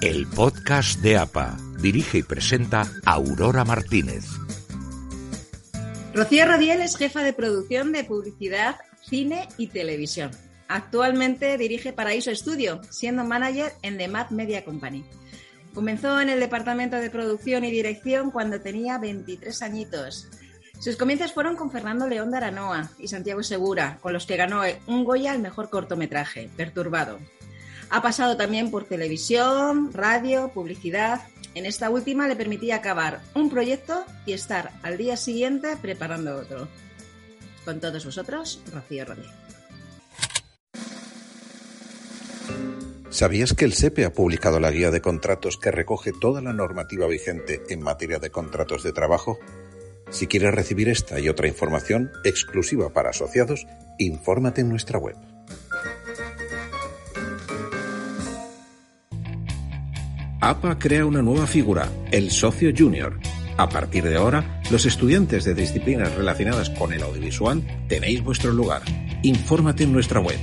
El podcast de APA. Dirige y presenta Aurora Martínez. Rocío Rodiel es jefa de producción de publicidad, cine y televisión. Actualmente dirige Paraíso Estudio, siendo manager en The Mad Media Company. Comenzó en el departamento de producción y dirección cuando tenía 23 añitos. Sus comienzos fueron con Fernando León de Aranoa y Santiago Segura, con los que ganó un Goya al mejor cortometraje, Perturbado. Ha pasado también por televisión, radio, publicidad. En esta última le permitía acabar un proyecto y estar al día siguiente preparando otro. Con todos vosotros, Rocío Rodríguez. ¿Sabías que el SEPE ha publicado la guía de contratos que recoge toda la normativa vigente en materia de contratos de trabajo? Si quieres recibir esta y otra información exclusiva para asociados, infórmate en nuestra web. APA crea una nueva figura, el socio junior. A partir de ahora, los estudiantes de disciplinas relacionadas con el audiovisual tenéis vuestro lugar. Infórmate en nuestra web.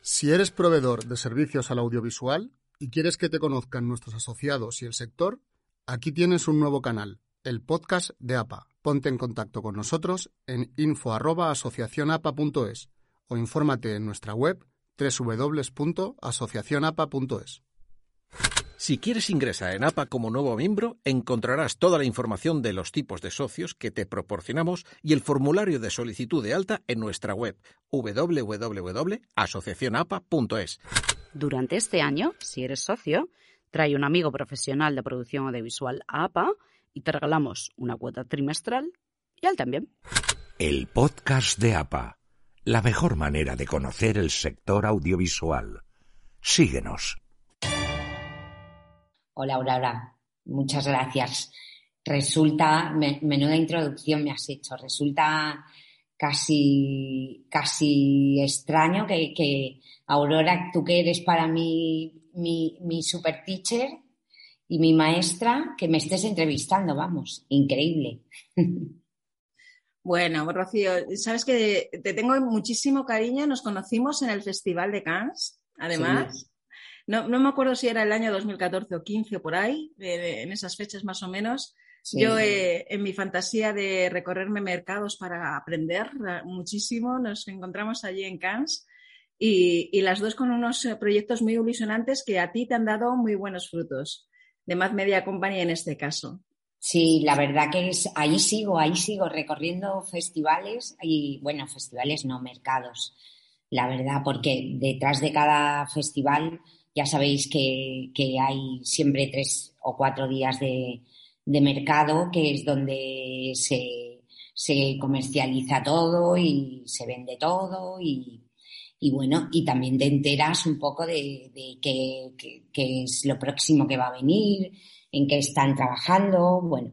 Si eres proveedor de servicios al audiovisual y quieres que te conozcan nuestros asociados y el sector, aquí tienes un nuevo canal, el podcast de APA. Ponte en contacto con nosotros en info@asociacionapa.es o infórmate en nuestra web www.asociacionapa.es. Si quieres ingresar en APA como nuevo miembro, encontrarás toda la información de los tipos de socios que te proporcionamos y el formulario de solicitud de alta en nuestra web www.asociacionapa.es. Durante este año, si eres socio, trae un amigo profesional de producción audiovisual a APA y te regalamos una cuota trimestral y él también. El podcast de APA la mejor manera de conocer el sector audiovisual. Síguenos. Hola, Aurora. Muchas gracias. Resulta, menuda introducción me has hecho. Resulta casi, casi extraño que, Aurora, tú que eres para mí mi, mi super teacher y mi maestra, que me estés entrevistando, vamos, increíble. Bueno, Rocío, sabes que te tengo muchísimo cariño. Nos conocimos en el Festival de Cannes, además. No, me acuerdo si era el año 2014 o 15 o por ahí, en esas fechas más o menos. Yo, eh, en mi fantasía de recorrerme mercados para aprender eh, muchísimo, nos encontramos allí en Cannes y, y, las dos con unos eh, proyectos muy ilusionantes que a ti te han dado muy buenos frutos, de Mad Media Company en este caso. Sí, la verdad que es, ahí sigo, ahí sigo recorriendo festivales y, bueno, festivales no, mercados, la verdad, porque detrás de cada festival ya sabéis que, hay siempre tres o cuatro días de, mercado, que es donde se, comercializa todo y se vende todo y, bueno, y también te enteras un poco de, de qué, qué es lo próximo que va a venir, en qué están trabajando, bueno.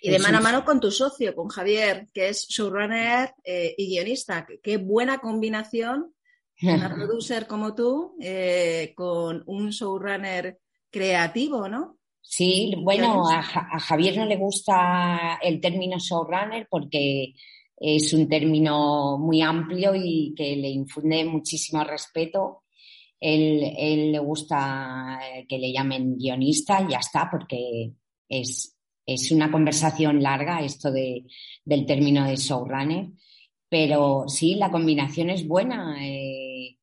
Y de mano a mano con tu socio, con Javier, que es showrunner eh, y guionista. Qué buena combinación, una producer como tú, eh, con un showrunner creativo, ¿no? Sí, bueno, a, Javier no le gusta el término showrunner porque es un término muy amplio y que le infunde muchísimo respeto él, le gusta eh, que le llamen guionista y ya está, porque es, es una conversación larga esto de, del término de showrunner. Pero sí, la combinación es buena. Eh,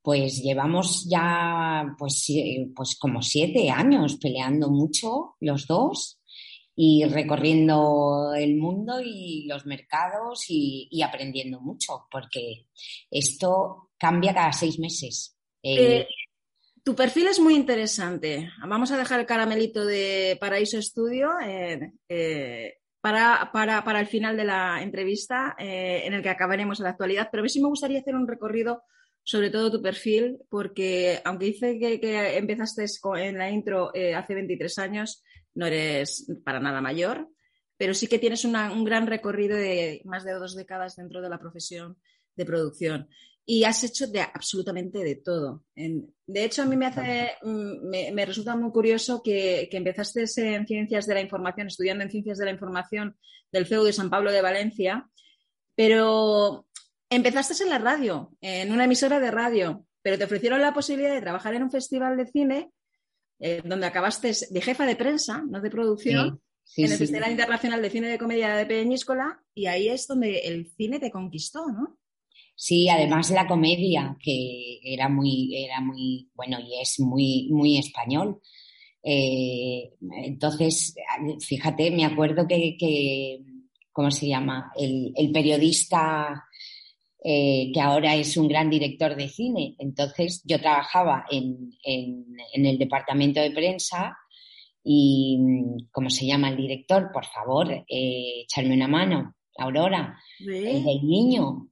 pues llevamos ya pues, pues como siete años peleando mucho los dos y recorriendo el mundo y los mercados y aprendiendo mucho, porque esto cambia cada seis meses. Eh, tu perfil es muy interesante. Vamos a dejar el caramelito de Paraíso Estudio eh, eh, para, para, el final de la entrevista, en el que acabaremos en la actualidad. Pero a mí sí me gustaría hacer un recorrido sobre todo tu perfil, porque aunque dice que, empezaste en la intro hace 23 años, no eres para nada mayor, pero sí que tienes un gran recorrido de más de dos décadas dentro de la profesión de producción y has hecho de absolutamente de todo. de hecho, a mí me, hace, mm, me, resulta muy curioso que, empezaste en Ciencias de la Información, estudiando en Ciencias de la Información del CEU de San Pablo de Valencia, pero empezaste en la radio, en una emisora de radio. pero te ofrecieron la posibilidad de trabajar en un festival de cine eh, donde acabaste de jefa de prensa, no de producción, en el Festival Internacional de Cine de Comedia de Peñíscola, y ahí es donde el cine te conquistó, ¿no? Sí, además la comedia, que era muy, era muy, bueno, y es muy, muy español. Eh, entonces, fíjate, me acuerdo que, ¿cómo se llama? El, periodista eh, que ahora es un gran director de cine. Entonces, yo trabajaba en, el departamento de prensa y, ¿cómo se llama el director? Por favor, eh, echarme una mano. Aurora, el del niño.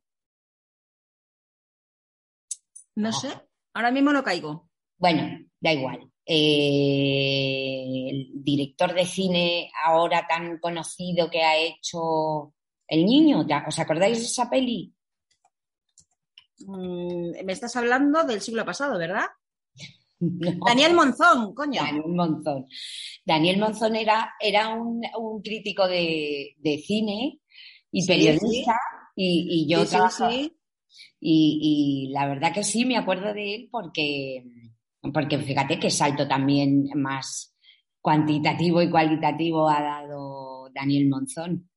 No sé, ahora mismo no caigo. Bueno, da igual. Eh, el director de cine ahora tan conocido que ha hecho El Niño, ¿os acordáis de esa peli? Mm, me estás hablando del siglo pasado, ¿verdad? Daniel Monzón, coño. Daniel Monzón. Daniel Monzón era, era un, crítico de, cine y periodista Y, yo sí, y, la verdad que sí, me acuerdo de él porque, porque fíjate qué salto también más cuantitativo y cualitativo ha dado Daniel Monzón.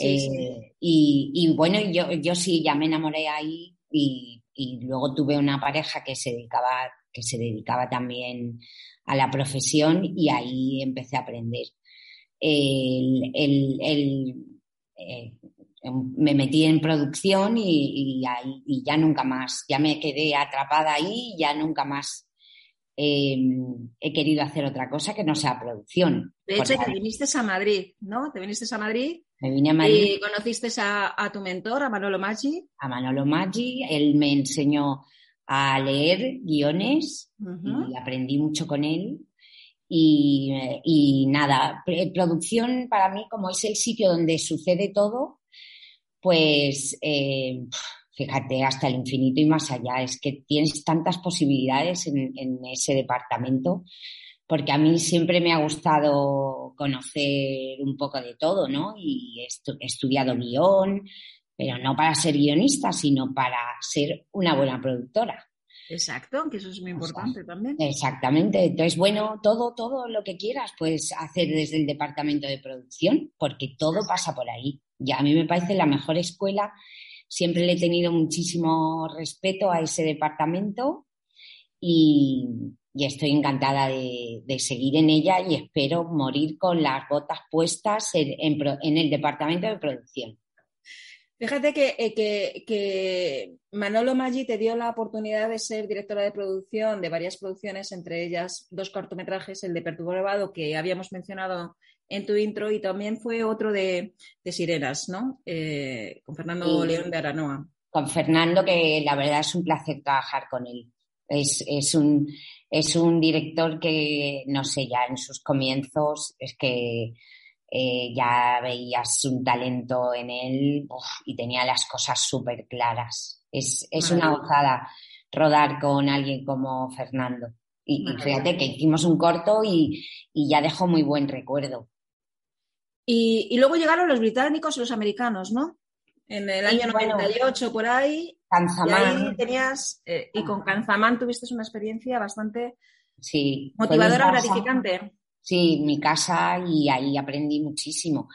Eh, y, bueno, yo, yo sí, ya me enamoré ahí y, luego tuve una pareja que se dedicaba, que se dedicaba también a la profesión y ahí empecé a aprender. El, el, eh, me metí en producción y, ya nunca más, ya me quedé atrapada ahí y ya nunca más em, he querido hacer otra cosa que no sea producción. De hecho, te viniste a Madrid, ¿no? Te viniste a Madrid. Me vine a Madrid. Y conociste a, tu mentor, a Manolo Maggi. A Manolo Maggi. Él me enseñó a leer guiones y aprendí mucho con él. Y, y, nada, producción para mí, como es el sitio donde sucede todo, pues eh, fíjate, hasta el infinito y más allá. Es que tienes tantas posibilidades en, ese departamento, porque a mí siempre me ha gustado conocer un poco de todo, ¿no? Y he estudiado guion, pero no para ser guionista, sino para ser una buena productora. Exacto, que eso es muy importante también. Exactamente. Entonces, bueno, todo, todo lo que quieras puedes hacer desde el departamento de producción, porque todo pasa por ahí. Ya a mí me parece la mejor escuela. Siempre le he tenido muchísimo respeto a ese departamento y, estoy encantada de, seguir en ella y espero morir con las botas puestas en el departamento de producción. Fíjate eh, que, Manolo Maggi te dio la oportunidad de ser directora de producción de varias producciones, entre ellas dos cortometrajes, el de Perturbado que habíamos mencionado en tu intro y también fue otro de, Sirenas, ¿no? Eh, con Fernando León de Aranoa. Con Fernando, que la verdad es un placer trabajar con él. Es, un, es un director que, no sé, ya en sus comienzos es que eh, ya veías un talento en él y tenía las cosas súper claras. Es, una gozada rodar con alguien como Fernando. Y, fíjate que hicimos un corto y, ya dejó muy buen recuerdo. Y, luego llegaron los británicos y los americanos, ¿no? En el año 98 por ahí. Y tenías, eh, y con Canzamán tuviste una experiencia bastante motivadora, gratificante. Sí, mi casa y ahí aprendí muchísimo.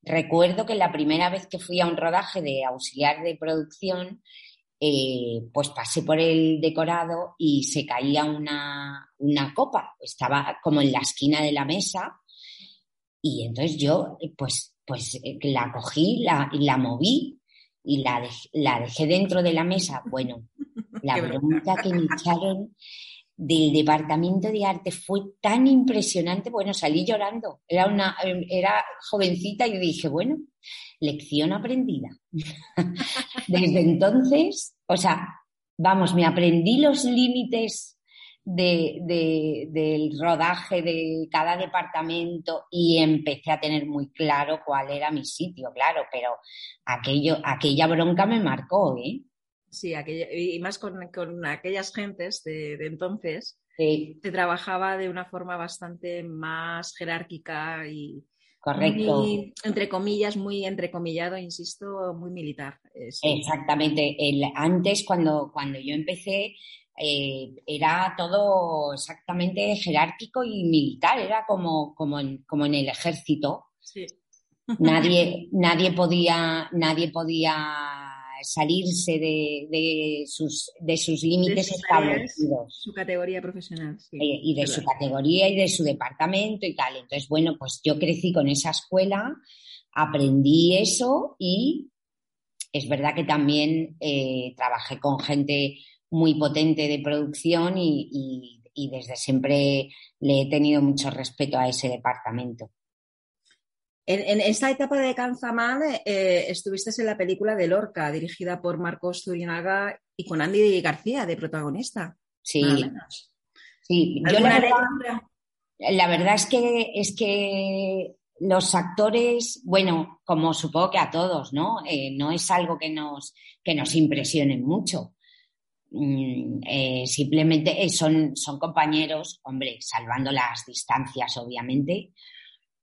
Recuerdo que la primera vez que fui a un rodaje de auxiliar de producción, eh, pues pasé por el decorado y se caía una, copa. Estaba como en la esquina de la mesa y entonces yo, pues, pues eh, la cogí, la, la moví y la, la dejé dentro de la mesa. Bueno, la pregunta que me echaron del departamento de arte fue tan impresionante, bueno, salí llorando, era una, era jovencita y dije, bueno, lección aprendida. Desde entonces, o sea, vamos, me aprendí los límites de, del rodaje de cada departamento y empecé a tener muy claro cuál era mi sitio, claro, pero aquello, aquella bronca me marcó, ¿eh? Sí, y más con, aquellas gentes de, entonces, se trabajaba de una forma bastante más jerárquica y, Correcto. entre comillas, muy entrecomillado, insisto, muy militar. Exactamente. El, antes, cuando, cuando yo empecé, eh, era todo exactamente jerárquico y militar, era como, como, en, como en el ejército. Nadie, nadie, podía, nadie podía salirse de, sus, de sus límites establecidos. Su categoría profesional. Eh, y de su categoría y de su departamento y tal. Entonces, bueno, pues yo crecí con esa escuela, aprendí eso y es verdad que también eh, trabajé con gente muy potente de producción y, desde siempre le he tenido mucho respeto a ese departamento. En, esta etapa de Canzamán eh, estuviste en la película de Lorca, dirigida por Marcos Turinaga y con Andy García de protagonista. Sí. Sí, yo la verdad, la verdad, es que es que los actores, bueno, como supongo que a todos, ¿no? Eh, no es algo que nos, que nos impresione mucho. Mm, eh, simplemente eh, son, son compañeros, hombre, salvando las distancias, obviamente,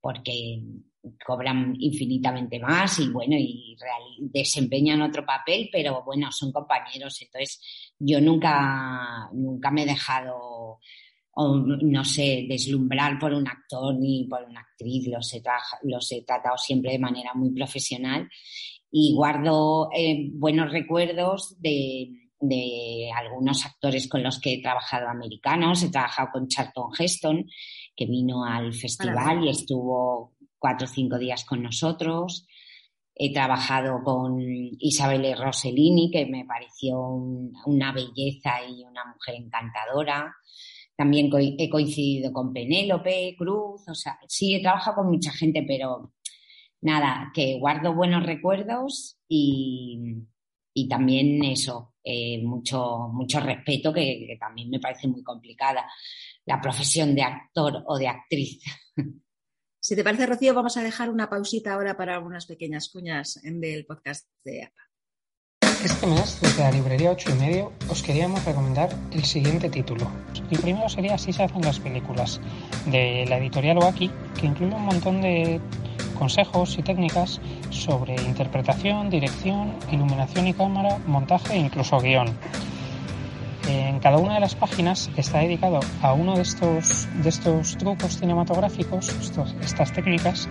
porque cobran infinitamente más y bueno, y desempeñan otro papel, pero bueno, son compañeros. Entonces, yo nunca, nunca me he dejado no sé, deslumbrar por un actor ni por una actriz, los he, los he tratado siempre de manera muy profesional y guardo eh, buenos recuerdos de, algunos actores con los que he trabajado americanos. He trabajado con Charlton Heston, que vino al festival y estuvo cuatro o cinco días con nosotros. He trabajado con Isabelle Rossellini, que me pareció una belleza y una mujer encantadora. También he coincidido con Penélope, Cruz, o sea, sí he trabajado con mucha gente, pero nada, que guardo buenos recuerdos y, también eso, eh, mucho, mucho respeto, que, también me parece muy complicada la profesión de actor o de actriz. Si te parece, Rocío, vamos a dejar una pausita ahora para unas pequeñas cuñas del podcast de APA. Este mes, desde la librería 8 y medio, os queríamos recomendar el siguiente título. El primero sería Así se hacen las películas, de la editorial Waki, que incluye un montón de consejos y técnicas sobre interpretación, dirección, iluminación y cámara, montaje e incluso guion. En cada una de las páginas está dedicado a uno de estos, de estos trucos cinematográficos, estas técnicas,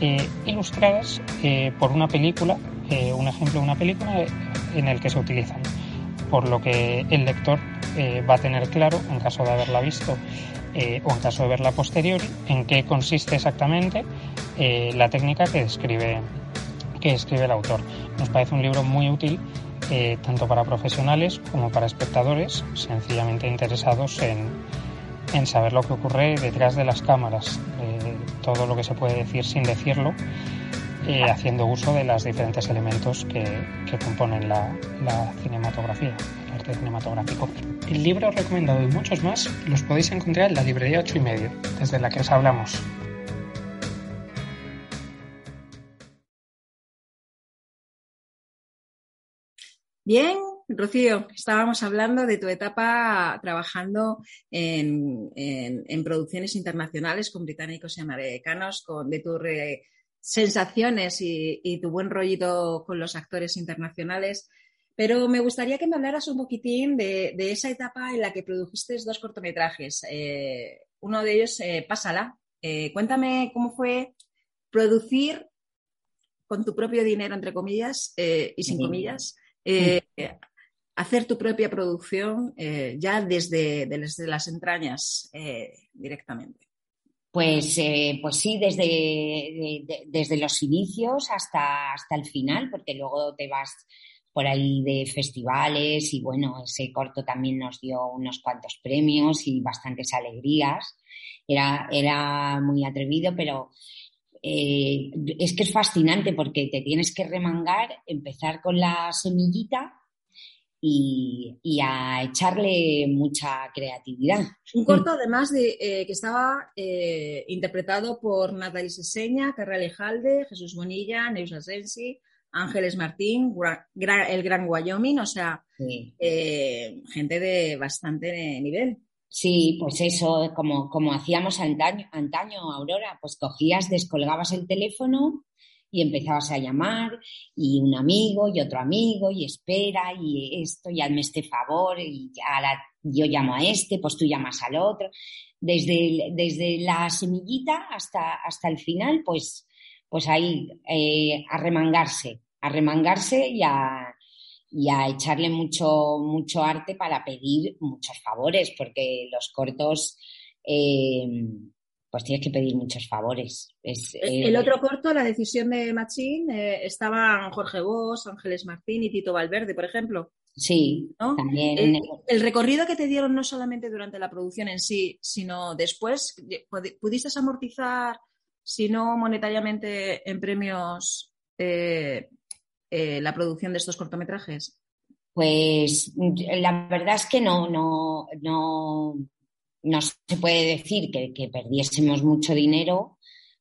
eh, ilustradas eh, por una película, eh, un ejemplo de una película en el que se utilizan, por lo que el lector va a tener claro, en caso de haberla visto o en caso de verla a posteriori, en qué consiste exactamente la técnica que describe, que describe el autor. Nos parece un libro muy útil tanto para profesionales como para espectadores sencillamente interesados en, en saber lo que ocurre detrás de las cámaras, todo lo que se puede decir sin decirlo eh, haciendo uso de los diferentes elementos que, componen la, cinematografía, el arte cinematográfico. El libro recomendado y muchos más los podéis encontrar en la librería 8 y medio, desde la que os hablamos. Bien, Rocío, estábamos hablando de tu etapa trabajando en, producciones internacionales con británicos y americanos, con, de tu sensaciones y, tu buen rollito con los actores internacionales. Pero me gustaría que me hablaras un poquitín de, esa etapa en la que produjiste dos cortometrajes. Eh, uno de ellos, eh, Pásala. Eh, cuéntame cómo fue producir con tu propio dinero, entre comillas, y sin comillas, hacer tu propia producción ya desde, desde, las entrañas directamente. Pues, eh, pues sí, desde, desde los inicios hasta, hasta el final, porque luego te vas por ahí de festivales y bueno, ese corto también nos dio unos cuantos premios y bastantes alegrías. Era, era muy atrevido, pero eh, es que es fascinante porque te tienes que remangar, empezar con la semillita y, a echarle mucha creatividad. Un corto además de eh, que estaba eh, interpretado por Natalie Seseña, Carra Alejalde, Jesús Bonilla, Neus Asensi, Ángeles Martín, el Gran Wyoming, o sea, gente de bastante nivel. Sí, pues eso, como, como hacíamos antaño, antaño, Aurora, pues cogías, descolgabas el teléfono y empezabas a llamar y un amigo y otro amigo y espera y esto y hazme este favor y ahora yo llamo a este, pues tú llamas al otro. Desde, desde la semillita hasta, hasta el final, pues, pues ahí eh, a remangarse, a remangarse y a, y a echarle mucho, mucho arte para pedir muchos favores, porque los cortos eh, pues tienes que pedir muchos favores. Es, el otro corto, la decisión de Machín, eh, estaban Jorge Bosch, Ángeles Martín y Tito Valverde, por ejemplo. Sí, también. El, recorrido que te dieron no solamente durante la producción en sí, sino después, ¿pudiste amortizar, si no monetariamente, en premios eh, la producción de estos cortometrajes? Pues la verdad es que no, no, no, no se puede decir que, perdiésemos mucho dinero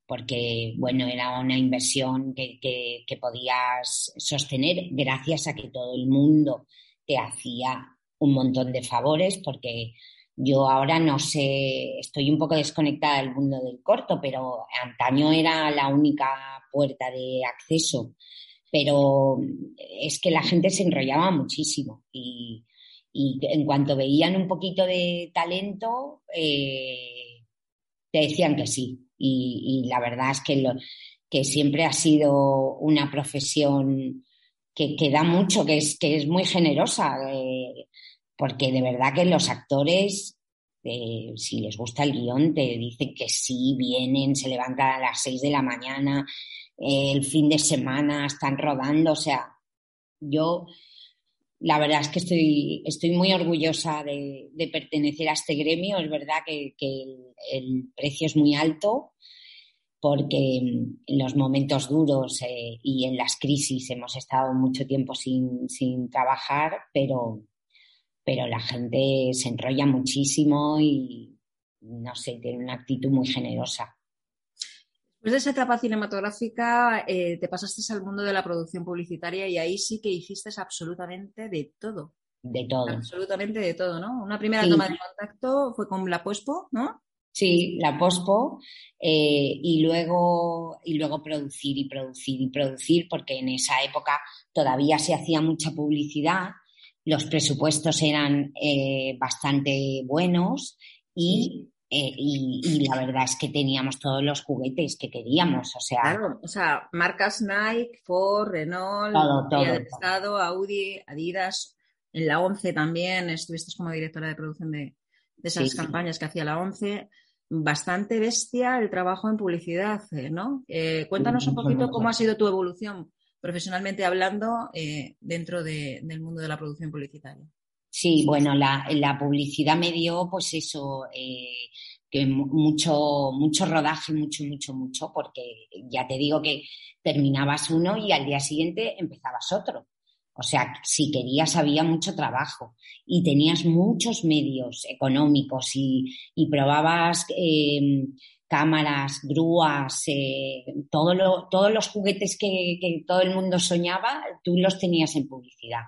porque, bueno, era una inversión que, podías sostener gracias a que todo el mundo te hacía un montón de favores, porque yo ahora no sé, estoy un poco desconectada del mundo del corto, pero antaño era la única puerta de acceso. Pero es que la gente se enrollaba muchísimo y, y en cuanto veían un poquito de talento, eh, te decían que sí. Y, la verdad es que, que siempre ha sido una profesión que, que, da mucho, que es, que es muy generosa, eh, porque de verdad que los actores, eh, si les gusta el guion, te dicen que sí, vienen, se levantan a las seis de la mañana, el fin de semana están rodando, o sea, yo la verdad es que estoy, estoy muy orgullosa de, pertenecer a este gremio. Es verdad que, el, precio es muy alto porque en los momentos duros eh, y en las crisis hemos estado mucho tiempo sin, trabajar, pero, pero la gente se enrolla muchísimo y, no sé, tiene una actitud muy generosa. Después de esa etapa cinematográfica, eh, te pasaste al mundo de la producción publicitaria y ahí sí que hiciste absolutamente de todo. De todo. Absolutamente de todo, ¿no? Una primera toma de contacto fue con la Pospo, ¿no? Sí, la Pospo, eh, y, luego, y luego producir y producir y producir, porque en esa época todavía se hacía mucha publicidad, los presupuestos eran eh, bastante buenos y eh, y, la verdad es que teníamos todos los juguetes que queríamos, o sea... Claro, o sea, marcas Nike, Ford, Renault, Estado, Audi, Adidas, en la 11 también estuviste como directora de producción de, esas campañas que hacía la 11. Bastante bestia el trabajo en publicidad, eh, ¿no? Eh, cuéntanos un poquito cómo ha sido tu evolución profesionalmente hablando dentro del mundo de la producción publicitaria. Sí, bueno, la, la publicidad me dio, pues eso, eh, que mucho, mucho rodaje, mucho, mucho, mucho, porque ya te digo que terminabas uno y al día siguiente empezabas otro. O sea, si querías había mucho trabajo y tenías muchos medios económicos y, probabas eh, cámaras, grúas, eh, todo lo, todos los juguetes que, que todo el mundo soñaba, tú los tenías en publicidad.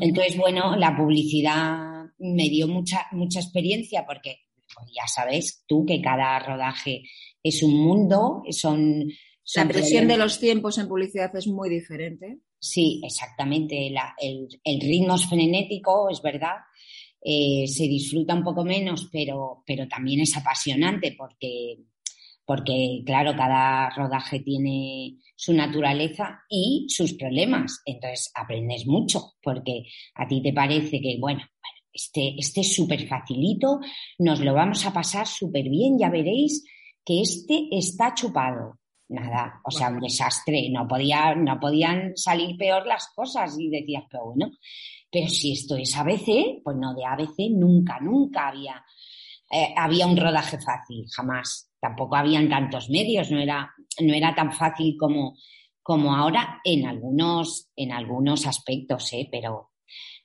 Entonces, bueno, la publicidad me dio mucha, mucha experiencia porque pues ya sabes tú que cada rodaje es un mundo, son... la presión de los tiempos en publicidad es muy diferente. Sí, exactamente. el, ritmo es frenético, es verdad. Eh, se disfruta un poco menos, pero, pero también es apasionante porque, porque, claro, cada rodaje tiene su naturaleza y sus problemas. Entonces aprendes mucho, porque a ti te parece que, bueno, este, este es súper facilito, nos lo vamos a pasar súper bien, ya veréis que este está chupado. Nada, o sea, un desastre, no, podía, no podían salir peor las cosas y decías, pero bueno, pero si esto es ABC, pues no, de ABC nunca, nunca había, eh, había un rodaje fácil, jamás tampoco habían tantos medios, no era, no era tan fácil como, como ahora en algunos, en algunos aspectos, ¿eh? pero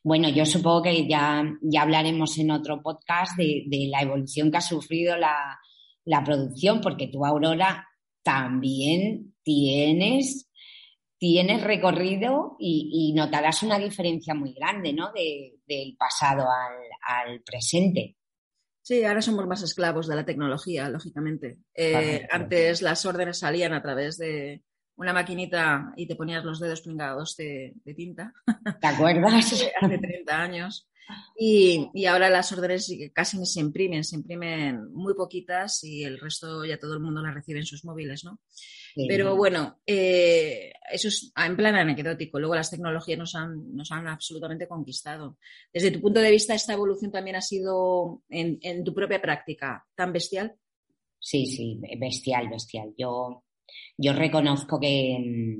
bueno, yo supongo que ya, ya hablaremos en otro podcast de, la evolución que ha sufrido la, producción, porque tú, Aurora, también tienes, tienes recorrido y, notarás una diferencia muy grande ¿no? del pasado al, al presente. Sí, ahora somos más esclavos de la tecnología, lógicamente. Eh, antes las órdenes salían a través de, una maquinita y te ponías los dedos pringados de, tinta. ¿Te acuerdas? Hace 30 años. Y, ahora las órdenes casi se imprimen, se imprimen muy poquitas y el resto ya todo el mundo las recibe en sus móviles, ¿no? Pero bueno, eh, eso es en plan anecdótico. Luego las tecnologías nos han, nos han absolutamente conquistado. Desde tu punto de vista, ¿esta evolución también ha sido en, en tu propia práctica tan bestial? Sí, sí, bestial, bestial. Yo, yo reconozco que,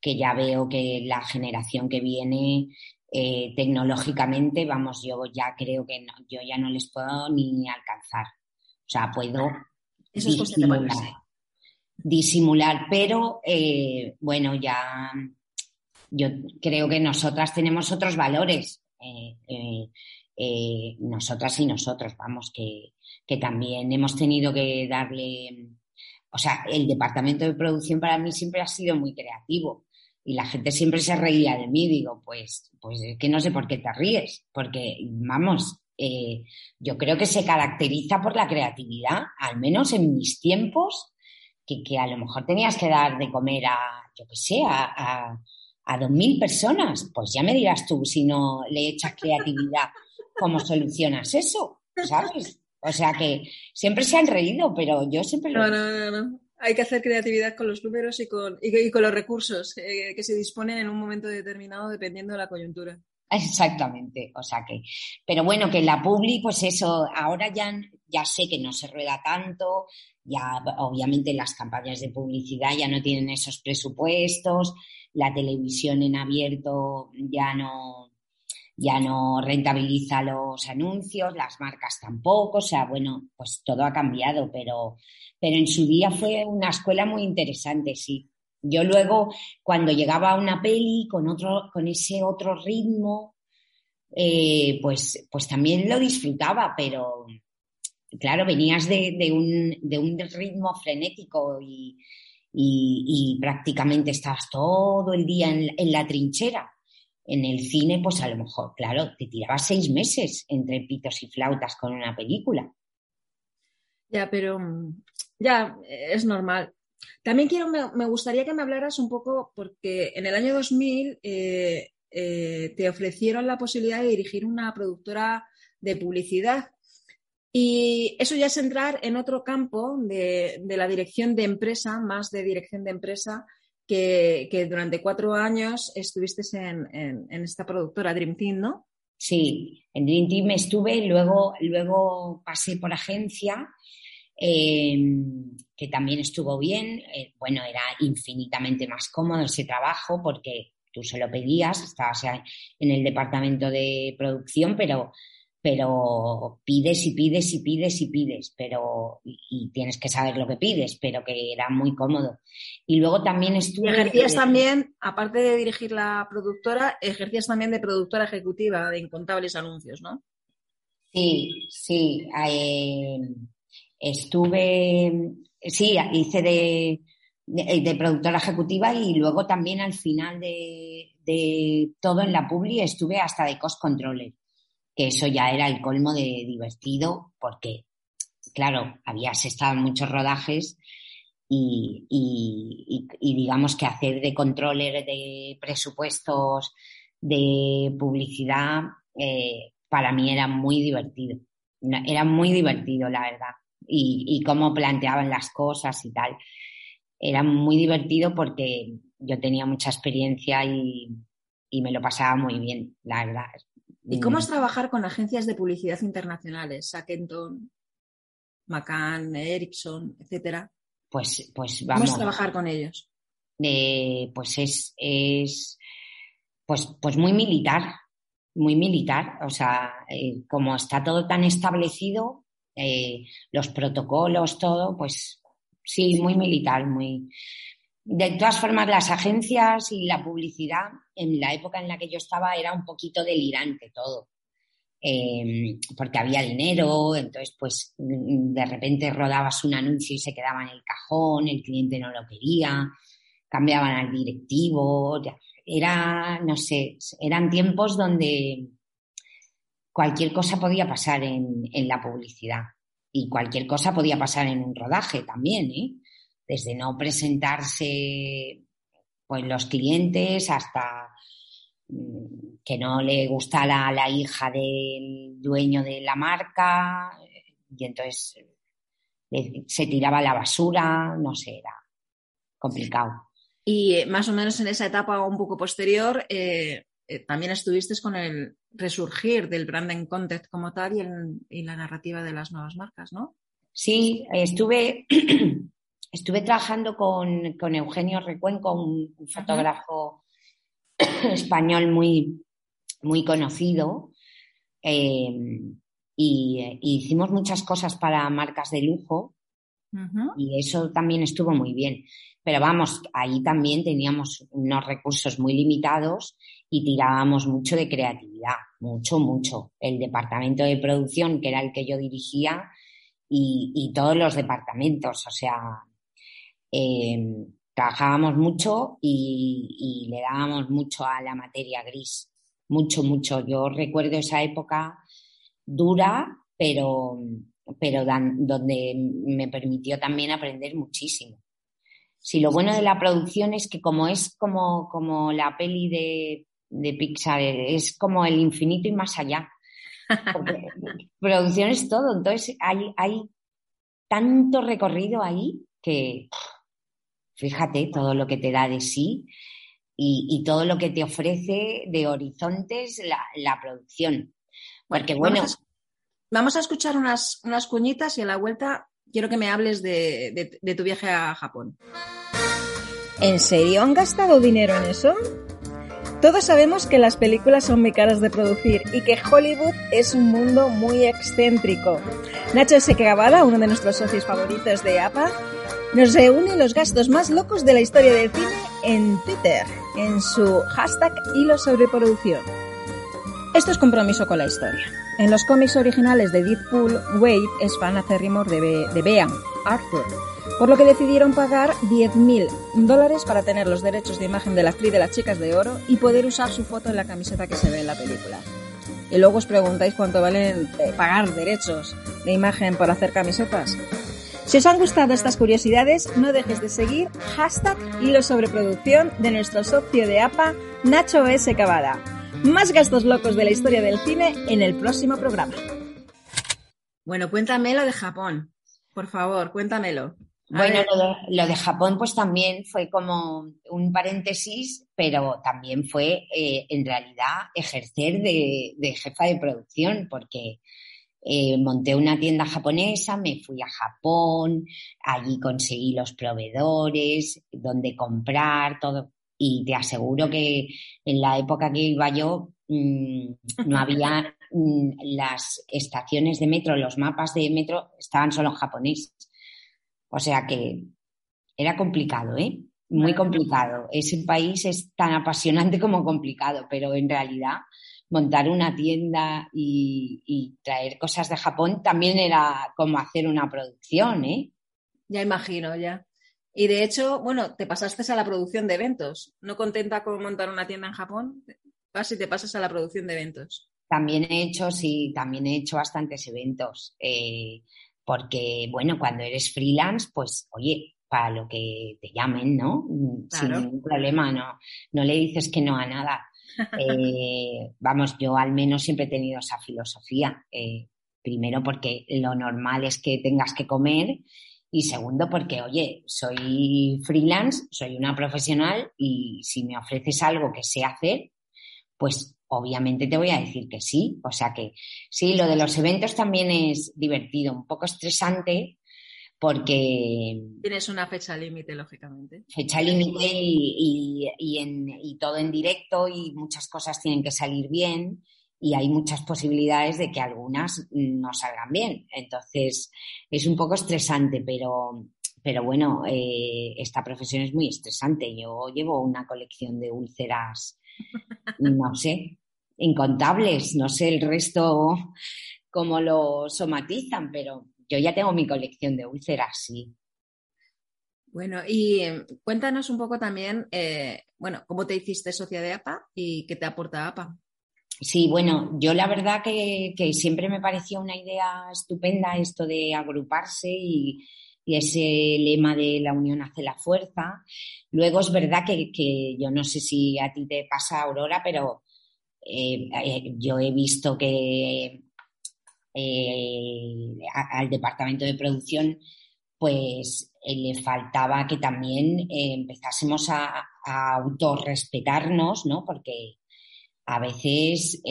que ya veo que la generación que viene eh, tecnológicamente, vamos, yo ya creo que no, yo ya no les puedo ni alcanzar. O sea, puedo disimular, disimular, pero eh, bueno, ya yo creo que nosotras tenemos otros valores, eh, nosotras y nosotros, vamos, que, que también hemos tenido que darle, o sea, el departamento de producción para mí siempre ha sido muy creativo y la gente siempre se reía de mí. Digo, pues, pues es que no sé por qué te ríes, porque, vamos, eh, yo creo que se caracteriza por la creatividad, al menos en mis tiempos, que, que a lo mejor tenías que dar de comer a, yo qué sé, a, a, dos mil personas. Pues ya me dirás tú, si no le echas creatividad, ¿cómo solucionas eso? ¿Sabes? O sea que siempre se han reído, pero yo siempre... No, no, no, no hay que hacer creatividad con los números y con, y, con los recursos eh, que se disponen en un momento determinado dependiendo de la coyuntura. Exactamente, o sea que, pero bueno, que la publi, pues eso, ahora ya, ya sé que no se rueda tanto, ya obviamente las campañas de publicidad ya no tienen esos presupuestos, la televisión en abierto ya no, ya no rentabiliza los anuncios, las marcas tampoco, o sea, bueno, pues todo ha cambiado, pero, pero en su día fue una escuela muy interesante, sí. Yo luego, cuando llegaba a una peli con, otro, con ese otro ritmo, eh, pues, pues también lo disfrutaba, pero claro, venías de, un, ritmo frenético y, prácticamente estabas todo el día en, la trinchera. En el cine, pues a lo mejor, claro, te tirabas seis meses entre pitos y flautas con una película. Ya, pero ya es normal. También quiero, me, gustaría que me hablaras un poco, porque en el año 2000 eh, eh, te ofrecieron la posibilidad de dirigir una productora de publicidad. Y eso ya es entrar en otro campo de, la dirección de empresa, más de dirección de empresa, que, durante cuatro años estuviste en, esta productora Dream Team, ¿no? Sí, en Dream Team estuve, luego, luego pasé por agencia Em, que también estuvo bien. Eh, bueno, era infinitamente más cómodo ese trabajo porque tú se lo pedías, estabas en el departamento de producción, pero, pero pides y pides y pides y pides, pero y, tienes que saber lo que pides, pero que era muy cómodo. Y luego también estuve... Y ejercías también, aparte de dirigir la productora, ejercías también de productora ejecutiva de incontables anuncios, ¿no? Sí, sí. Eh, Estuve, sí, hice de, de, productora ejecutiva y luego también al final de, de, todo en la publi estuve hasta de cost controller, que eso ya era el colmo de divertido porque, claro, habías estado en muchos rodajes y, y, y, digamos que hacer de controller de presupuestos de publicidad eh, para mí era muy divertido. Era muy divertido, la verdad y, cómo planteaban las cosas y tal. Era muy divertido porque yo tenía mucha experiencia y, me lo pasaba muy bien, la verdad. ¿Y cómo es trabajar con agencias de publicidad internacionales? Sackenton, McCann, Ericsson, etcétera. Pues, pues vamos. ¿Cómo es trabajar con ellos? Eh, pues es, es pues, pues muy militar, muy militar. O sea, eh, como está todo tan establecido, eh, los protocolos, todo, pues sí, muy militar, muy... De todas formas, las agencias y la publicidad, en la época en la que yo estaba, era un poquito delirante todo. Em, porque había dinero, entonces pues de repente rodabas un anuncio y se quedaba en el cajón, el cliente no lo quería, cambiaban al directivo, era, no sé, eran tiempos donde cualquier cosa podía pasar en, la publicidad y cualquier cosa podía pasar en un rodaje también, ¿eh? Desde no presentarse pues los clientes hasta mm, que no le gustara a la hija del dueño de la marca y entonces eh, se tiraba la basura, no sé, era complicado. Y eh, más o menos en esa etapa un poco posterior, eh, también estuviste con el resurgir del branding content como tal y, la narrativa de las nuevas marcas, ¿no? Sí, estuve, estuve trabajando con, Eugenio Recuenco, un, fotógrafo español muy, muy conocido. y, hicimos muchas cosas para marcas de lujo y eso también estuvo muy bien. Pero vamos, ahí también teníamos unos recursos muy limitados y tirábamos mucho de creatividad, mucho, mucho. El departamento de producción, que era el que yo dirigía, y, todos los departamentos, o sea, em, trabajábamos mucho y, le dábamos mucho a la materia gris, mucho, mucho. Yo recuerdo esa época dura, pero, pero donde me permitió también aprender muchísimo. Si lo bueno de la producción es que como es como, como la peli de, de Pixar, es como el infinito y más allá. producción es todo, entonces hay, hay tanto recorrido ahí que fíjate todo lo que te da de sí y, todo lo que te ofrece de horizontes la, producción. Porque bueno, Vamos a escuchar unas, unas cuñitas y a la vuelta quiero que me hables de, tu viaje a Japón. ¿En serio han gastado dinero en eso? Todos sabemos que las películas son muy caras de producir y que Hollywood es un mundo muy excéntrico. Nacho Sekegabada, uno de nuestros socios favoritos de APA, nos reúne los gastos más locos de la historia del cine en Twitter, en su hashtag hilo sobre producción. Esto es compromiso con la historia. En los cómics originales de Deadpool, Wade es fan acérrimo de, de Bean, Arthur, por lo que decidieron pagar 10.000 dólares para tener los derechos de imagen de la actriz de las chicas de oro y poder usar su foto en la camiseta que se ve en la película. Y luego os preguntáis cuánto valen eh, pagar derechos de imagen por hacer camisetas. Si os han gustado estas curiosidades, no dejes de seguir hashtag hilo de nuestro socio de APA, Nacho S. Cavada. Más gastos locos de la historia del cine en el próximo programa. Bueno, cuéntamelo de Japón. Por favor, cuéntamelo. bueno, lo de, Japón pues también fue como un paréntesis, pero también fue eh, en realidad ejercer de, jefa de producción, porque eh, monté una tienda japonesa, me fui a Japón, allí conseguí los proveedores, dónde comprar, todo y te aseguro que en la época que iba yo mm, no había mm, las estaciones de metro, los mapas de metro estaban solo en japonés. O sea que era complicado, ¿eh? Muy complicado. Ese país es tan apasionante como complicado, pero en realidad montar una tienda y, y traer cosas de Japón también era como hacer una producción, ¿eh? Ya imagino, ya. Y de hecho, bueno, te pasaste a la producción de eventos. ¿No contenta con montar una tienda en Japón? Vas y te pasas a la producción de eventos. También he hecho, sí, también he hecho bastantes eventos. Eh, porque, bueno, cuando eres freelance, pues, oye, para lo que te llamen, ¿no? Sin ningún problema, no, no le dices que no a nada. Eh, vamos, yo al menos siempre he tenido esa filosofía. Eh, primero porque lo normal es que tengas que comer y segundo, porque, oye, soy freelance, soy una profesional y si me ofreces algo que sé hacer, pues obviamente te voy a decir que sí. O sea que sí, lo de los eventos también es divertido, un poco estresante porque... Tienes una fecha límite, lógicamente. Fecha límite y, y, todo en directo y muchas cosas tienen que salir bien y hay muchas posibilidades de que algunas no salgan bien. Entonces, es un poco estresante, pero, pero bueno, eh, esta profesión es muy estresante. Yo llevo una colección de úlceras, no sé, incontables, no sé el resto cómo lo somatizan, pero yo ya tengo mi colección de úlceras, sí. Bueno, y em, cuéntanos un poco también, eh, bueno, cómo te hiciste socia de APA y qué te aporta APA. Sí, bueno, yo la verdad que, siempre me pareció una idea estupenda esto de agruparse y, y ese lema de la unión hace la fuerza. Luego es verdad que, yo no sé si a ti te pasa, Aurora, pero eh, eh, yo he visto que eh, al departamento de producción pues le faltaba que también empezásemos a, a autorrespetarnos, ¿no? Porque a veces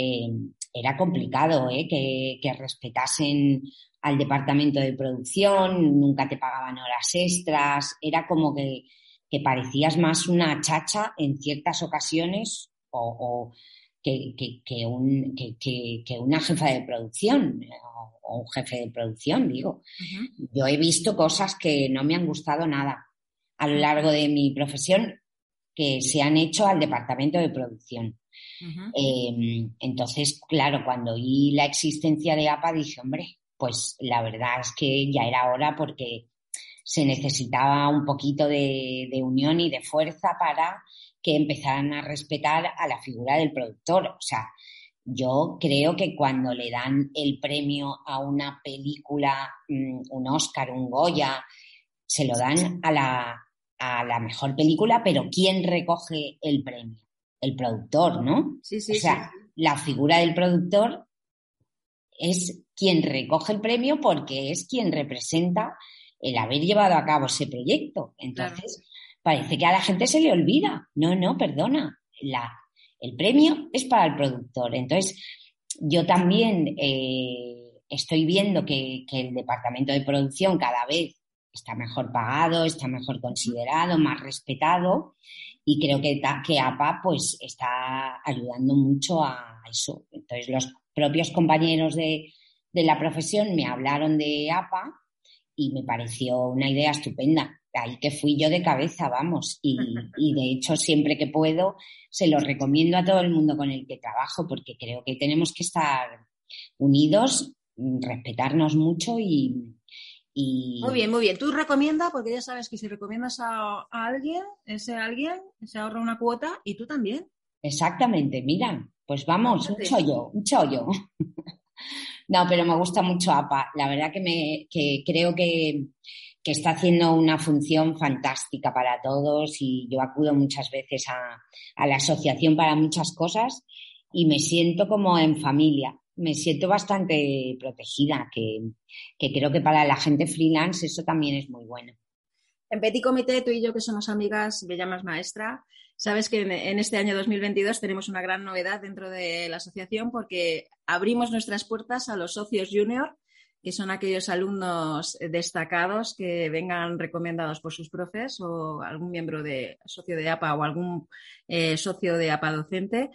era complicado que, que respetasen al departamento de producción, nunca te pagaban horas extras, era como que, parecías más una chacha en ciertas ocasiones o, que, un, que, una jefa de producción o, un jefe de producción, digo. Yo he visto cosas que no me han gustado nada a lo largo de mi profesión que se han hecho al departamento de producción. Em, entonces, claro, cuando oí la existencia de APA dije, hombre, pues la verdad es que ya era hora porque se necesitaba un poquito de, unión y de fuerza para que empezaran a respetar a la figura del productor. O sea, yo creo que cuando le dan el premio a una película, mm, un Oscar, un Goya, se lo dan a la, a la mejor película, pero ¿quién recoge el premio? El productor, ¿no? Sí, sí, o sea, la figura del productor es quien recoge el premio porque es quien representa el haber llevado a cabo ese proyecto. Entonces, parece que a la gente se le olvida. No, no, perdona. El premio es para el productor. Entonces, yo también eh, estoy viendo que, el departamento de producción cada vez está mejor pagado, está mejor considerado, más respetado y creo que, que APA pues está ayudando mucho a eso. Entonces los propios compañeros de, la profesión me hablaron de APA y me pareció una idea estupenda. Ahí que fui yo de cabeza, vamos. Y, y, de hecho, siempre que puedo, se lo recomiendo a todo el mundo con el que trabajo, porque creo que tenemos que estar unidos, respetarnos mucho y, Muy bien, muy bien. Tú recomienda, porque ya sabes que si recomiendas a, a alguien, ese alguien se ahorra una cuota y tú también. Exactamente, mira, pues vamos, un chollo, un chollo. no, pero me gusta mucho APA. La verdad que, me, creo que, está haciendo una función fantástica para todos y yo acudo muchas veces a, la asociación para muchas cosas y me siento como en familia. Me siento bastante protegida, que, que creo que para la gente freelance eso también es muy bueno. En Petit Comité, tú y yo, que somos amigas, me llamas maestra, sabes que en, este año 2022 tenemos una gran novedad dentro de la asociación porque abrimos nuestras puertas a los socios junior, que son aquellos alumnos destacados que vengan recomendados por sus profes o algún miembro de socio de APA o algún eh, socio de APA docente.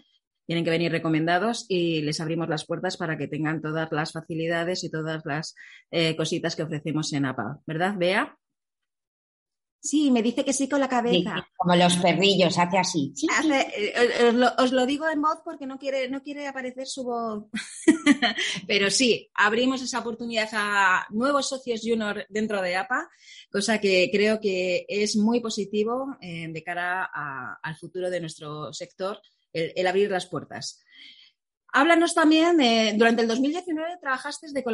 Tienen que venir recomendados y les abrimos las puertas para que tengan todas las facilidades y todas las eh, cositas que ofrecemos en APA. ¿Verdad, Bea? Sí, me dice que sí con la cabeza. como los perrillos, hace así. Eh, os, lo, digo en voz porque no quiere, no quiere aparecer su voz. Pero sí, abrimos esa oportunidad a nuevos socios junior dentro de APA, cosa que creo que es muy positivo eh, de cara al futuro de nuestro sector, el abrir las puertas. Háblanos también, de, durante el 2019 trabajaste de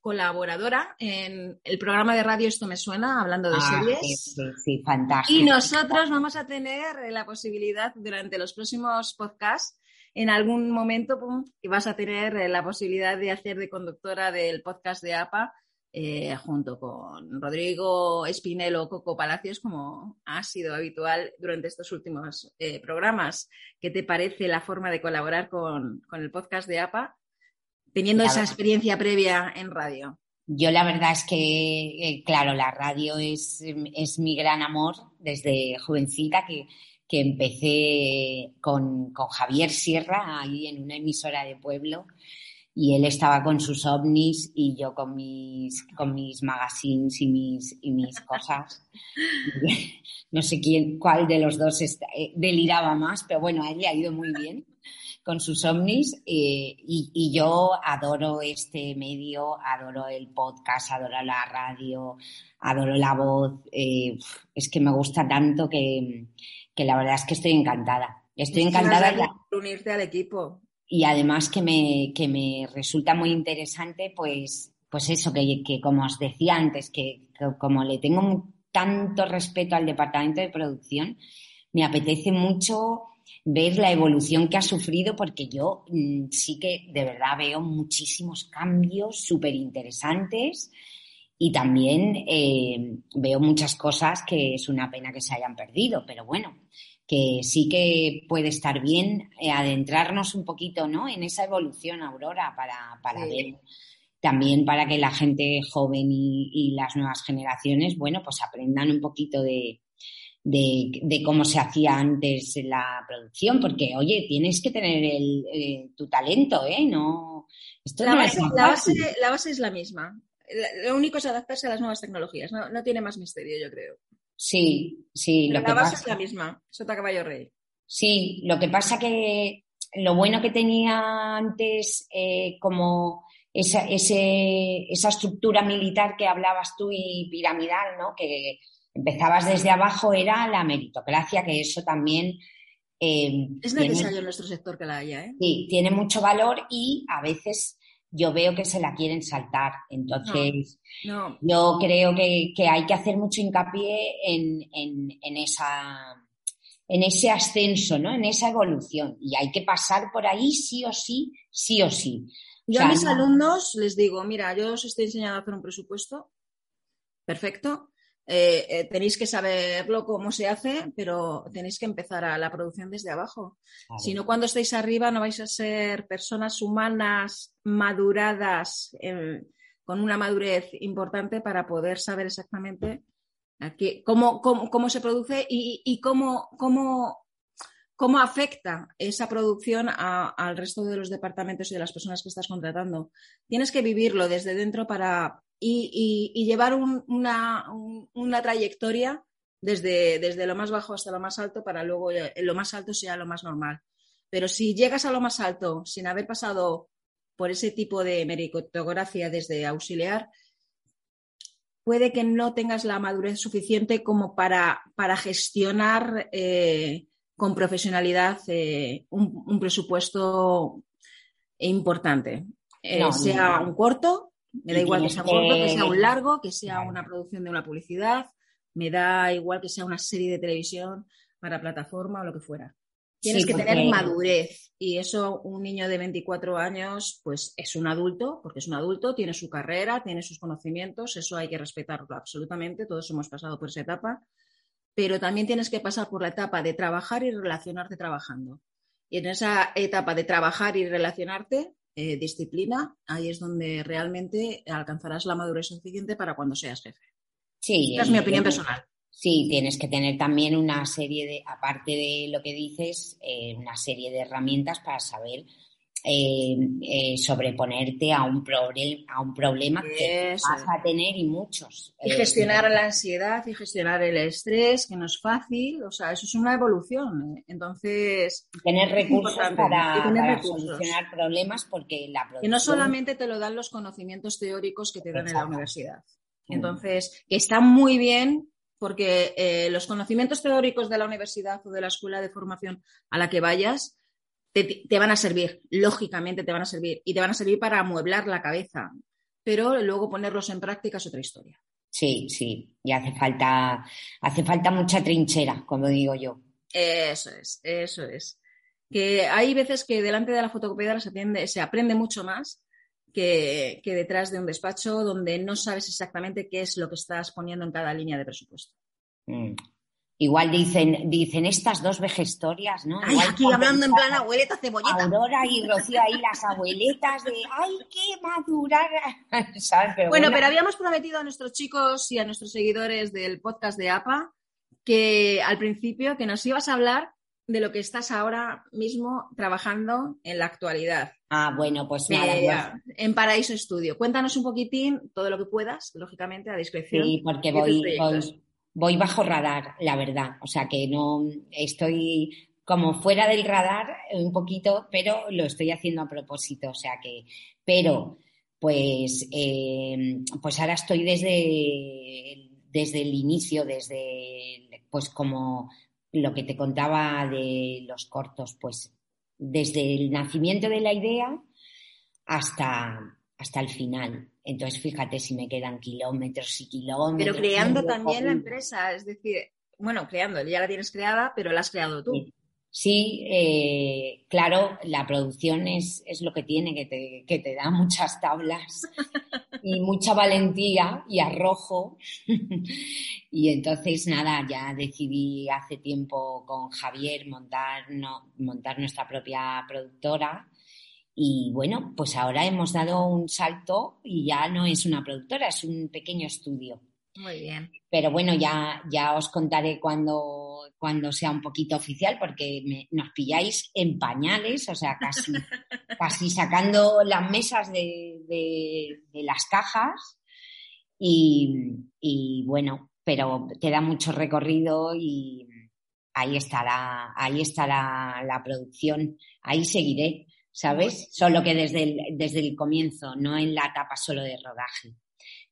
colaboradora en el programa de radio Esto me suena, hablando de ah, series. Sí, sí, fantástico. Y nosotros vamos a tener la posibilidad durante los próximos podcasts, en algún momento, que vas a tener la posibilidad de hacer de conductora del podcast de APA eh, junto con Rodrigo Espinelo Coco Palacios, como ha sido habitual durante estos últimos eh, programas. ¿Qué te parece la forma de colaborar con, el podcast de APA, teniendo esa experiencia previa en radio? Yo la verdad es que, eh, claro, la radio es, es, mi gran amor desde jovencita, que, que empecé con, con Javier Sierra ahí en una emisora de pueblo y él estaba con sus ovnis y yo con mis, con mis magazines y mis, y mis cosas. no sé quién, cuál de los dos eh, deliraba más, pero bueno, a él le ha ido muy bien con sus ovnis eh, y, y, yo adoro este medio, adoro el podcast, adoro la radio, adoro la voz. Eh, es que me gusta tanto que, que, la verdad es que estoy encantada. Estoy encantada unirte al equipo y además que me, que me resulta muy interesante pues pues eso, que, que como os decía antes, que, como le tengo tanto respeto al departamento de producción, me apetece mucho ver la evolución que ha sufrido porque yo mm, sí que de verdad veo muchísimos cambios súper interesantes y también eh, veo muchas cosas que es una pena que se hayan perdido, pero bueno, que sí que puede estar bien eh, adentrarnos un poquito ¿no? en esa evolución, Aurora, para, para ver también para que la gente joven y, las nuevas generaciones, bueno, pues aprendan un poquito de, de, cómo se hacía antes la producción, porque, oye, tienes que tener el, eh, tu talento, ¿eh? No, esto la, base, es la, base, la, base, es la misma. Lo único es adaptarse a las nuevas tecnologías, no, no tiene más misterio, yo creo. Sí, sí. lo la base es la misma, Sota Caballo Rey. Sí, lo que pasa que lo bueno que tenía antes eh, como esa, ese, esa estructura militar que hablabas tú y piramidal, ¿no? Que empezabas desde abajo era la meritocracia, que eso también... Eh, es necesario en nuestro sector que la haya, ¿eh? Sí, tiene mucho valor y a veces yo veo que se la quieren saltar. Entonces, yo creo que, hay que hacer mucho hincapié en, esa, en ese ascenso, ¿no? En esa evolución. Y hay que pasar por ahí sí o sí, sí o sí. Yo a mis alumnos les digo, mira, yo os estoy enseñando a hacer un presupuesto. Perfecto. Eh, eh, tenéis que saberlo cómo se hace, pero tenéis que empezar a la producción desde abajo. Si no, cuando estéis arriba no vais a ser personas humanas maduradas, con una madurez importante para poder saber exactamente cómo, cómo, se produce y, cómo, cómo, cómo, afecta esa producción al resto de los departamentos y de las personas que estás contratando. Tienes que vivirlo desde dentro para, y, llevar una, trayectoria desde, desde, lo más bajo hasta lo más alto para luego eh, lo más alto sea lo más normal. Pero si llegas a lo más alto sin haber pasado por ese tipo de meritocracia desde auxiliar, puede que no tengas la madurez suficiente como para, para gestionar eh, con profesionalidad eh, un, presupuesto importante. sea un corto me da igual que sea corto, que sea un largo, que sea una producción de una publicidad, me da igual que sea una serie de televisión para plataforma o lo que fuera. Tienes que tener madurez y eso un niño de 24 años pues es un adulto, porque es un adulto, tiene su carrera, tiene sus conocimientos, eso hay que respetarlo absolutamente, todos hemos pasado por esa etapa, pero también tienes que pasar por la etapa de trabajar y relacionarte trabajando. Y en esa etapa de trabajar y relacionarte eh, disciplina, ahí es donde realmente alcanzarás la madurez suficiente para cuando seas jefe. Sí, es mi opinión personal. Sí, tienes que tener también una serie de, aparte de lo que dices, eh, una serie de herramientas para saber eh, eh, sobreponerte a un, a un problema que vas a tener y muchos. Y gestionar la ansiedad y gestionar el estrés, que no es fácil, o sea, eso es una evolución. Entonces. Tener recursos para, solucionar problemas porque la Que no solamente te lo dan los conocimientos teóricos que te dan en la universidad. Mm. Entonces, que está muy bien porque los conocimientos teóricos de la universidad o de la escuela de formación a la que vayas te, van a servir, lógicamente te van a servir, y te van a servir para amueblar la cabeza, pero luego ponerlos en práctica es otra historia. Sí, sí, y hace falta, hace falta mucha trinchera, como digo yo. Eso es, eso es. Que hay veces que delante de la fotocopiadora se, se aprende mucho más que, detrás de un despacho donde no sabes exactamente qué es lo que estás poniendo en cada línea de presupuesto. Mm. Igual dicen, dicen estas dos vejestorias, ¿no? Ay, aquí hablando en plan abuelita cebolleta. Aurora y Rocío ahí, las abueletas de ¡ay, qué madurar! bueno, pero habíamos prometido a nuestros chicos y a nuestros seguidores del podcast de APA que al principio que nos ibas a hablar de lo que estás ahora mismo trabajando en la actualidad. Ah, bueno, pues nada. En Paraíso Estudio. Cuéntanos un poquitín todo lo que puedas, lógicamente, a discreción. Sí, porque voy, voy bajo radar, la verdad. O sea que no estoy como fuera del radar un poquito, pero lo estoy haciendo a propósito. O sea que, pero pues, eh, pues ahora estoy desde, desde el inicio, desde pues como lo que te contaba de los cortos, pues desde el nacimiento de la idea hasta, hasta el final. Entonces, fíjate si me quedan kilómetros y kilómetros. Pero creando también la empresa, es decir, bueno, creando, ya la tienes creada, pero la has creado tú. Sí, eh, claro, la producción es, es, lo que tiene, que te, que te da muchas tablas y mucha valentía y arrojo. y entonces, nada, ya decidí hace tiempo con Javier montar, no, montar nuestra propia productora. Y bueno, pues ahora hemos dado un salto y ya no es una productora, es un pequeño estudio. Muy bien. Pero bueno, ya, ya os contaré cuando, cuando sea un poquito oficial, porque nos pilláis en pañales, o sea, casi, casi sacando las mesas de, de, las cajas. Y, y, bueno, pero queda mucho recorrido y ahí estará, ahí estará la producción, ahí seguiré, ¿sabes? Solo que desde el, desde el comienzo, no en la etapa solo de rodaje.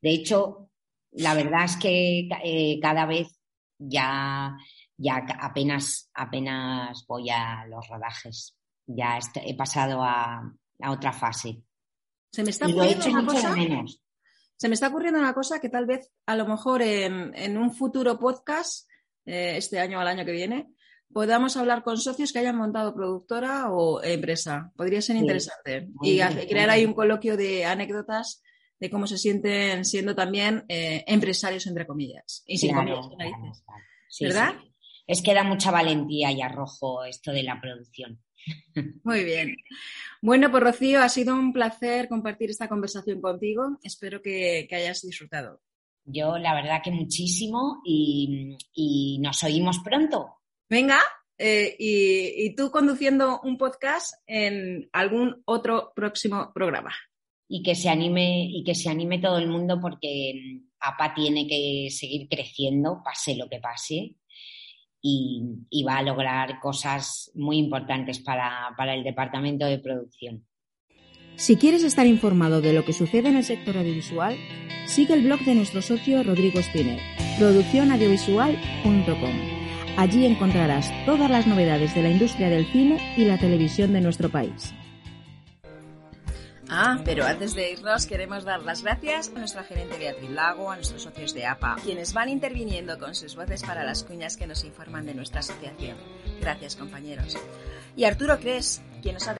De hecho, la verdad es que eh, cada vez ya, ya apenas, apenas voy a los rodajes. Ya he pasado a, otra fase. Se me está ocurriendo una cosa. Se me está ocurriendo una cosa que tal vez a lo mejor en, un futuro podcast, eh, este año o el año que viene, podamos hablar con socios que hayan montado productora o empresa. Podría ser interesante. y crear ahí un coloquio de anécdotas de cómo se sienten siendo también eh, empresarios, entre comillas. Y sin comillas, ¿verdad? Es que da mucha valentía y arrojo esto de la producción. Muy bien. Bueno, pues Rocío, ha sido un placer compartir esta conversación contigo. Espero que, hayas disfrutado. Yo, la verdad que muchísimo y, nos oímos pronto. Venga, eh, y tú conduciendo un podcast en algún otro próximo programa y que se anime y que se anime todo el mundo porque mm, APA tiene que seguir creciendo, pase lo que pase, y, va a lograr cosas muy importantes para, para, el departamento de producción. Si quieres estar informado de lo que sucede en el sector audiovisual, sigue el blog de nuestro socio Rodrigo Spinner, produccionaudiovisual.com. Allí encontrarás todas las novedades de la industria del cine y la televisión de nuestro país. Ah, pero antes de irnos queremos dar las gracias a nuestra gerente Beatriz Lago, a nuestros socios de APA, quienes van interviniendo con sus voces para las cuñas que nos informan de nuestra asociación. Gracias, compañeros. Y Arturo Cres, quien nos ha